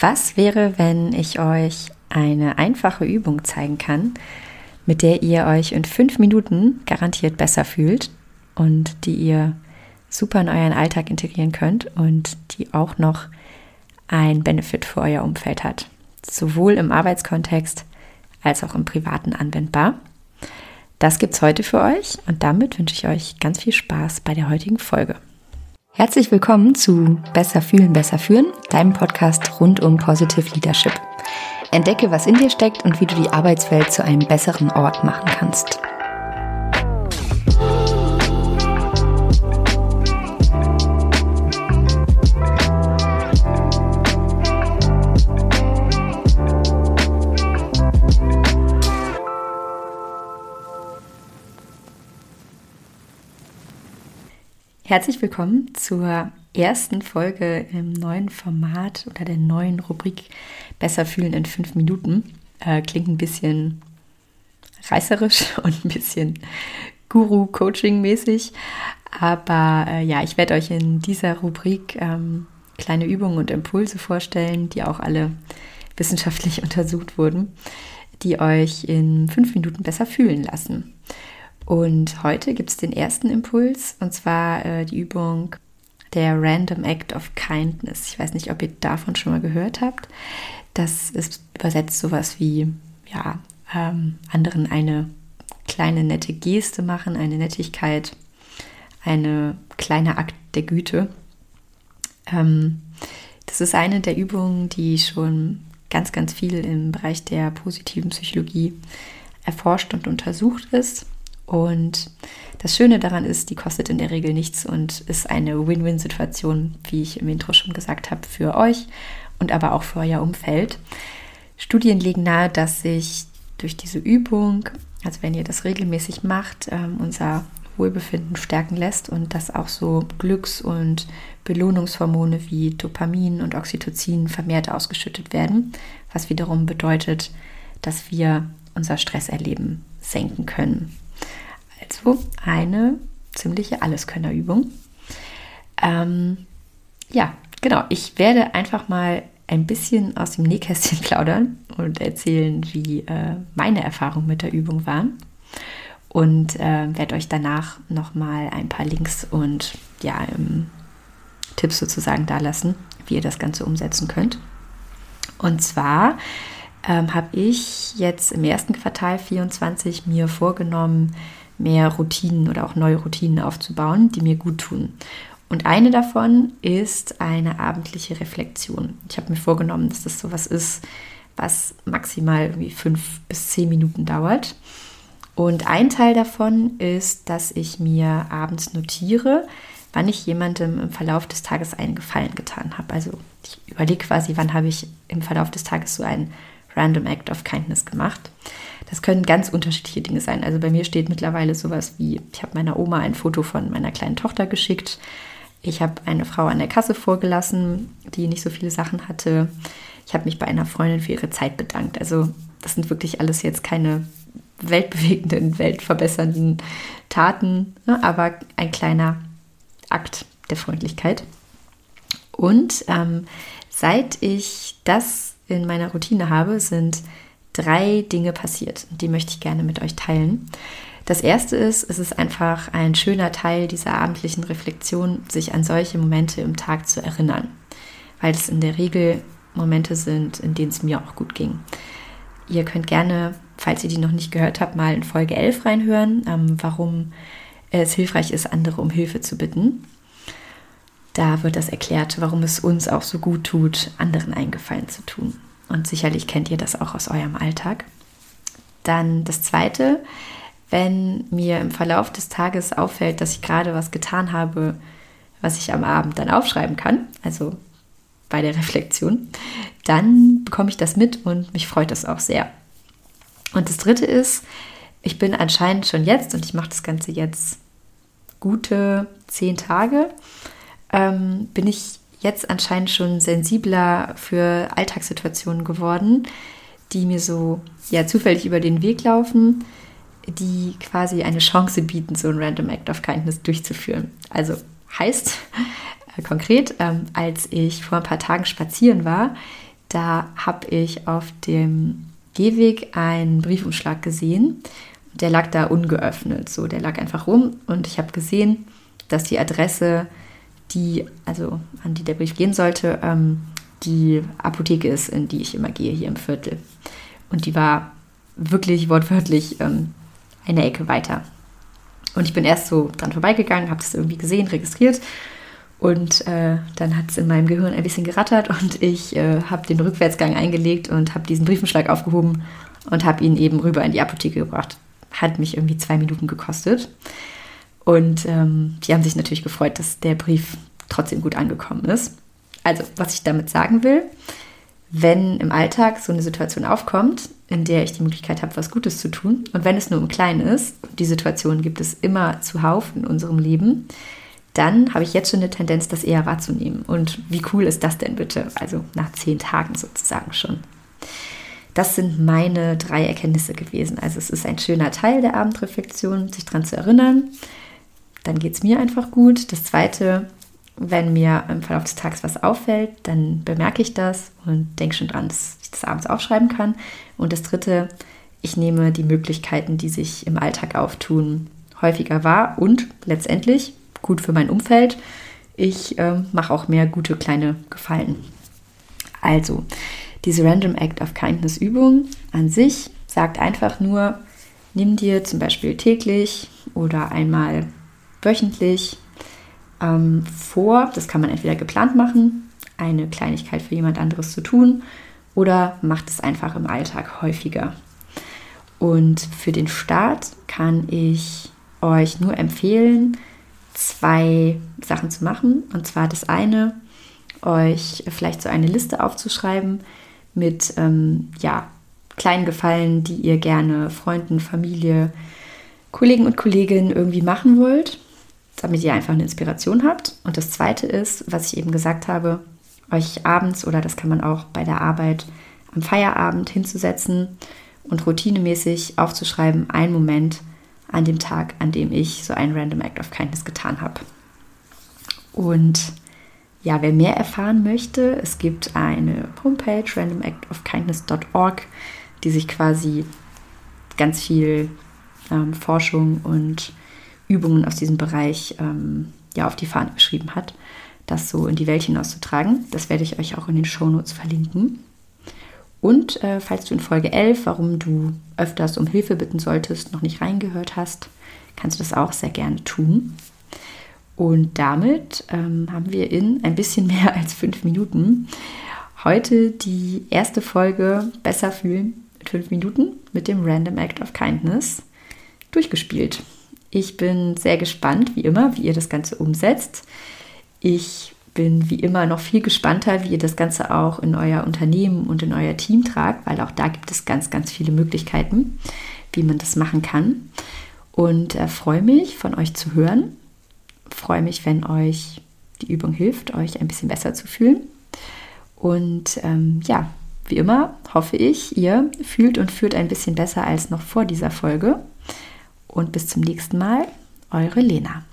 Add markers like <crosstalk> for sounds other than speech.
Was wäre, wenn ich euch eine einfache Übung zeigen kann, mit der ihr euch in fünf Minuten garantiert besser fühlt und die ihr super in euren Alltag integrieren könnt und die auch noch ein Benefit für euer Umfeld hat. Sowohl im Arbeitskontext als auch im privaten anwendbar. Das gibt's heute für euch und damit wünsche ich euch ganz viel Spaß bei der heutigen Folge. Herzlich willkommen zu Besser fühlen, besser führen, deinem Podcast rund um Positive Leadership. Entdecke, was in dir steckt und wie du die Arbeitswelt zu einem besseren Ort machen kannst. Herzlich willkommen zur ersten Folge im neuen Format oder der neuen Rubrik Besser fühlen in fünf Minuten. Äh, klingt ein bisschen reißerisch <laughs> und ein bisschen Guru-Coaching-mäßig. Aber äh, ja, ich werde euch in dieser Rubrik ähm, kleine Übungen und Impulse vorstellen, die auch alle wissenschaftlich <laughs> untersucht wurden, die euch in fünf Minuten besser fühlen lassen. Und heute gibt es den ersten Impuls, und zwar äh, die Übung der Random Act of Kindness. Ich weiß nicht, ob ihr davon schon mal gehört habt. Das ist übersetzt sowas wie, ja, ähm, anderen eine kleine nette Geste machen, eine Nettigkeit, eine kleine Akt der Güte. Ähm, das ist eine der Übungen, die schon ganz, ganz viel im Bereich der positiven Psychologie erforscht und untersucht ist. Und das Schöne daran ist, die kostet in der Regel nichts und ist eine Win-Win-Situation, wie ich im Intro schon gesagt habe, für euch und aber auch für euer Umfeld. Studien legen nahe, dass sich durch diese Übung, also wenn ihr das regelmäßig macht, ähm, unser Wohlbefinden stärken lässt und dass auch so Glücks- und Belohnungshormone wie Dopamin und Oxytocin vermehrt ausgeschüttet werden, was wiederum bedeutet, dass wir unser Stresserleben senken können. Also eine ziemliche Alleskönnerübung. Ähm, ja, genau. Ich werde einfach mal ein bisschen aus dem Nähkästchen <laughs> plaudern und erzählen, wie äh, meine Erfahrungen mit der Übung waren. Und äh, werde euch danach nochmal ein paar Links und ja, ähm, Tipps sozusagen da lassen, wie ihr das Ganze umsetzen könnt. Und zwar ähm, habe ich jetzt im ersten Quartal 24 mir vorgenommen, mehr Routinen oder auch neue Routinen aufzubauen, die mir gut tun. Und eine davon ist eine abendliche Reflexion. Ich habe mir vorgenommen, dass das sowas ist, was maximal irgendwie fünf bis zehn Minuten dauert. Und ein Teil davon ist, dass ich mir abends notiere, wann ich jemandem im Verlauf des Tages einen Gefallen getan habe. Also ich überlege quasi, wann habe ich im Verlauf des Tages so einen Random Act of Kindness gemacht. Das können ganz unterschiedliche Dinge sein. Also bei mir steht mittlerweile sowas wie, ich habe meiner Oma ein Foto von meiner kleinen Tochter geschickt. Ich habe eine Frau an der Kasse vorgelassen, die nicht so viele Sachen hatte. Ich habe mich bei einer Freundin für ihre Zeit bedankt. Also das sind wirklich alles jetzt keine weltbewegenden, weltverbessernden Taten, ne? aber ein kleiner Akt der Freundlichkeit. Und ähm, seit ich das in meiner Routine habe, sind drei Dinge passiert. Die möchte ich gerne mit euch teilen. Das erste ist, es ist einfach ein schöner Teil dieser abendlichen Reflexion, sich an solche Momente im Tag zu erinnern, weil es in der Regel Momente sind, in denen es mir auch gut ging. Ihr könnt gerne, falls ihr die noch nicht gehört habt, mal in Folge 11 reinhören, ähm, warum es hilfreich ist, andere um Hilfe zu bitten. Da wird das erklärt, warum es uns auch so gut tut, anderen einen Gefallen zu tun. Und sicherlich kennt ihr das auch aus eurem Alltag. Dann das Zweite, wenn mir im Verlauf des Tages auffällt, dass ich gerade was getan habe, was ich am Abend dann aufschreiben kann, also bei der Reflexion, dann bekomme ich das mit und mich freut das auch sehr. Und das Dritte ist, ich bin anscheinend schon jetzt, und ich mache das Ganze jetzt gute zehn Tage, ähm, bin ich jetzt anscheinend schon sensibler für Alltagssituationen geworden, die mir so ja zufällig über den Weg laufen, die quasi eine Chance bieten, so ein Random Act of Kindness durchzuführen. Also heißt äh, konkret, ähm, als ich vor ein paar Tagen spazieren war, Da habe ich auf dem Gehweg einen Briefumschlag gesehen. Der lag da ungeöffnet, so der lag einfach rum und ich habe gesehen, dass die Adresse, die also an die der Brief gehen sollte, ähm, die Apotheke ist, in die ich immer gehe hier im Viertel. Und die war wirklich wortwörtlich ähm, eine Ecke weiter. Und ich bin erst so dran vorbeigegangen, habe das irgendwie gesehen, registriert. Und äh, dann hat es in meinem Gehirn ein bisschen gerattert und ich äh, habe den Rückwärtsgang eingelegt und habe diesen Briefenschlag aufgehoben und habe ihn eben rüber in die Apotheke gebracht. Hat mich irgendwie zwei Minuten gekostet. Und ähm, die haben sich natürlich gefreut, dass der Brief trotzdem gut angekommen ist. Also, was ich damit sagen will, wenn im Alltag so eine Situation aufkommt, in der ich die Möglichkeit habe, was Gutes zu tun, und wenn es nur im Kleinen ist, die Situation gibt es immer zuhauf in unserem Leben, dann habe ich jetzt schon eine Tendenz, das eher wahrzunehmen. Und wie cool ist das denn bitte? Also nach zehn Tagen sozusagen schon. Das sind meine drei Erkenntnisse gewesen. Also es ist ein schöner Teil der Abendreflexion, sich daran zu erinnern. Dann geht es mir einfach gut. Das Zweite, wenn mir im Verlauf des Tages was auffällt, dann bemerke ich das und denke schon dran, dass ich das abends aufschreiben kann. Und das Dritte, ich nehme die Möglichkeiten, die sich im Alltag auftun, häufiger wahr und letztendlich gut für mein Umfeld. Ich äh, mache auch mehr gute kleine Gefallen. Also, diese Random Act of Kindness Übung an sich sagt einfach nur, nimm dir zum Beispiel täglich oder einmal wöchentlich ähm, vor, das kann man entweder geplant machen, eine Kleinigkeit für jemand anderes zu tun oder macht es einfach im Alltag häufiger. Und für den Start kann ich euch nur empfehlen, zwei Sachen zu machen. Und zwar das eine, euch vielleicht so eine Liste aufzuschreiben mit ähm, ja, kleinen Gefallen, die ihr gerne Freunden, Familie, Kollegen und Kolleginnen irgendwie machen wollt damit ihr einfach eine Inspiration habt. Und das Zweite ist, was ich eben gesagt habe, euch abends oder das kann man auch bei der Arbeit am Feierabend hinzusetzen und routinemäßig aufzuschreiben, einen Moment an dem Tag, an dem ich so einen Random Act of Kindness getan habe. Und ja, wer mehr erfahren möchte, es gibt eine Homepage, randomactofkindness.org, die sich quasi ganz viel ähm, Forschung und Übungen aus diesem Bereich ähm, ja, auf die Fahne geschrieben hat, das so in die Welt hinauszutragen. Das werde ich euch auch in den Shownotes verlinken. Und äh, falls du in Folge 11, warum du öfters um Hilfe bitten solltest, noch nicht reingehört hast, kannst du das auch sehr gerne tun. Und damit ähm, haben wir in ein bisschen mehr als fünf Minuten heute die erste Folge Besser fühlen mit fünf Minuten mit dem Random Act of Kindness durchgespielt. Ich bin sehr gespannt, wie immer, wie ihr das Ganze umsetzt. Ich bin wie immer noch viel gespannter, wie ihr das Ganze auch in euer Unternehmen und in euer Team tragt, weil auch da gibt es ganz, ganz viele Möglichkeiten, wie man das machen kann. Und äh, freue mich, von euch zu hören. Freue mich, wenn euch die Übung hilft, euch ein bisschen besser zu fühlen. Und ähm, ja, wie immer hoffe ich, ihr fühlt und führt ein bisschen besser als noch vor dieser Folge und bis zum nächsten Mal, eure Lena.